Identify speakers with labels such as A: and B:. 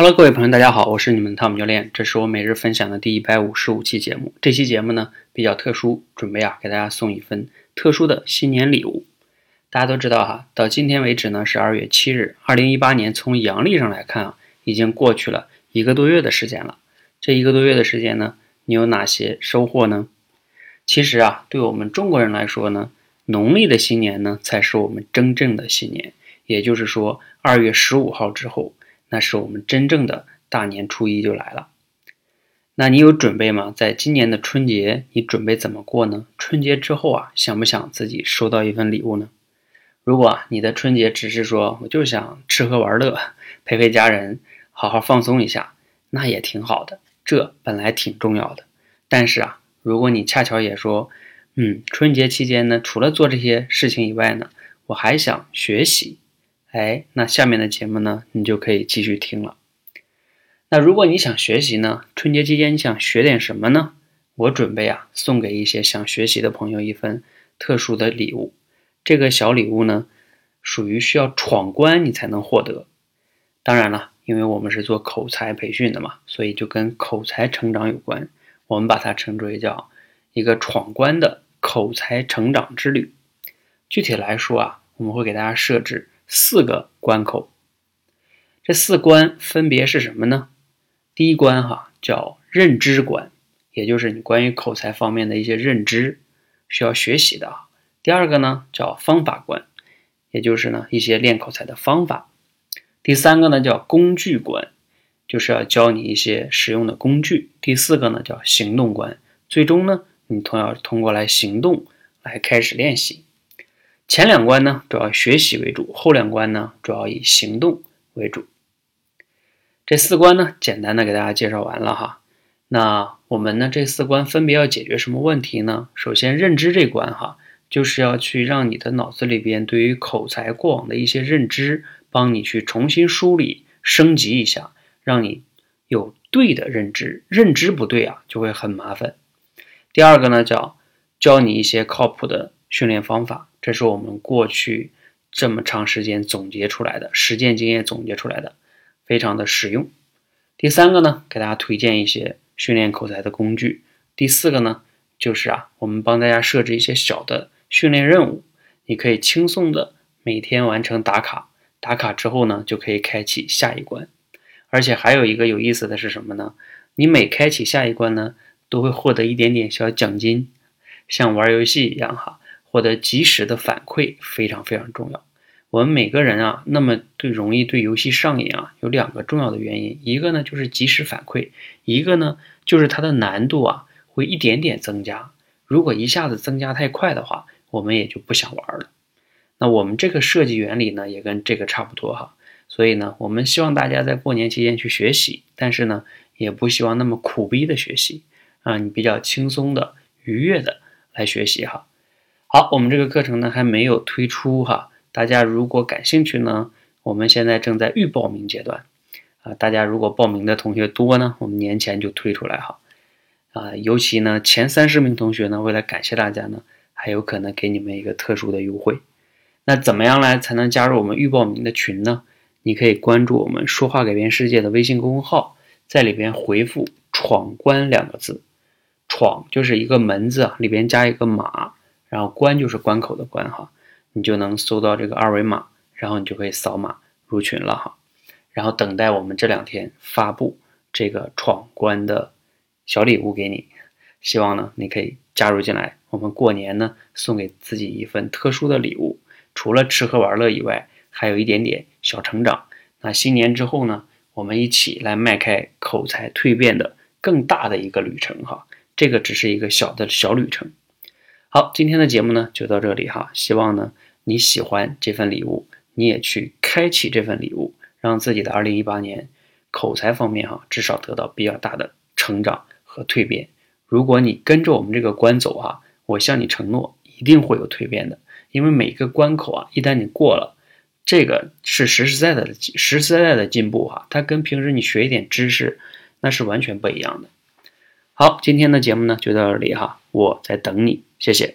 A: Hello，各位朋友，大家好，我是你们的汤姆教练，这是我每日分享的第一百五十五期节目。这期节目呢比较特殊，准备啊给大家送一份特殊的新年礼物。大家都知道哈，到今天为止呢是二月七日，二零一八年从阳历上来看啊，已经过去了一个多月的时间了。这一个多月的时间呢，你有哪些收获呢？其实啊，对我们中国人来说呢，农历的新年呢才是我们真正的新年，也就是说二月十五号之后。那是我们真正的大年初一就来了，那你有准备吗？在今年的春节，你准备怎么过呢？春节之后啊，想不想自己收到一份礼物呢？如果你的春节只是说我就想吃喝玩乐，陪陪家人，好好放松一下，那也挺好的，这本来挺重要的。但是啊，如果你恰巧也说，嗯，春节期间呢，除了做这些事情以外呢，我还想学习。哎，那下面的节目呢，你就可以继续听了。那如果你想学习呢，春节期间你想学点什么呢？我准备啊，送给一些想学习的朋友一份特殊的礼物。这个小礼物呢，属于需要闯关你才能获得。当然了，因为我们是做口才培训的嘛，所以就跟口才成长有关。我们把它称之为叫一个闯关的口才成长之旅。具体来说啊，我们会给大家设置。四个关口，这四关分别是什么呢？第一关哈叫认知关，也就是你关于口才方面的一些认知需要学习的啊。第二个呢叫方法关，也就是呢一些练口才的方法。第三个呢叫工具关，就是要教你一些实用的工具。第四个呢叫行动关，最终呢你同样通过来行动来开始练习。前两关呢，主要学习为主；后两关呢，主要以行动为主。这四关呢，简单的给大家介绍完了哈。那我们呢，这四关分别要解决什么问题呢？首先，认知这关哈，就是要去让你的脑子里边对于口才过往的一些认知，帮你去重新梳理、升级一下，让你有对的认知。认知不对啊，就会很麻烦。第二个呢，叫教你一些靠谱的训练方法。这是我们过去这么长时间总结出来的实践经验总结出来的，非常的实用。第三个呢，给大家推荐一些训练口才的工具。第四个呢，就是啊，我们帮大家设置一些小的训练任务，你可以轻松的每天完成打卡，打卡之后呢，就可以开启下一关。而且还有一个有意思的是什么呢？你每开启下一关呢，都会获得一点点小奖金，像玩游戏一样哈。获得及时的反馈非常非常重要。我们每个人啊，那么对容易对游戏上瘾啊，有两个重要的原因，一个呢就是及时反馈，一个呢就是它的难度啊会一点点增加。如果一下子增加太快的话，我们也就不想玩了。那我们这个设计原理呢，也跟这个差不多哈。所以呢，我们希望大家在过年期间去学习，但是呢，也不希望那么苦逼的学习啊，你比较轻松的、愉悦的来学习哈。好，我们这个课程呢还没有推出哈，大家如果感兴趣呢，我们现在正在预报名阶段，啊，大家如果报名的同学多呢，我们年前就推出来哈，啊，尤其呢前三十名同学呢，为了感谢大家呢，还有可能给你们一个特殊的优惠。那怎么样来才能加入我们预报名的群呢？你可以关注我们说话改变世界的微信公众号，在里边回复“闯关”两个字，闯就是一个门字啊，里边加一个马。然后关就是关口的关哈，你就能搜到这个二维码，然后你就可以扫码入群了哈。然后等待我们这两天发布这个闯关的小礼物给你，希望呢你可以加入进来。我们过年呢送给自己一份特殊的礼物，除了吃喝玩乐以外，还有一点点小成长。那新年之后呢，我们一起来迈开口才蜕变的更大的一个旅程哈。这个只是一个小的小旅程。好，今天的节目呢就到这里哈，希望呢你喜欢这份礼物，你也去开启这份礼物，让自己的2018年口才方面哈至少得到比较大的成长和蜕变。如果你跟着我们这个关走哈，我向你承诺一定会有蜕变的，因为每个关口啊，一旦你过了，这个是实实在在的实实在在的进步哈，它跟平时你学一点知识那是完全不一样的。好，今天的节目呢就到这里哈，我在等你。谢谢。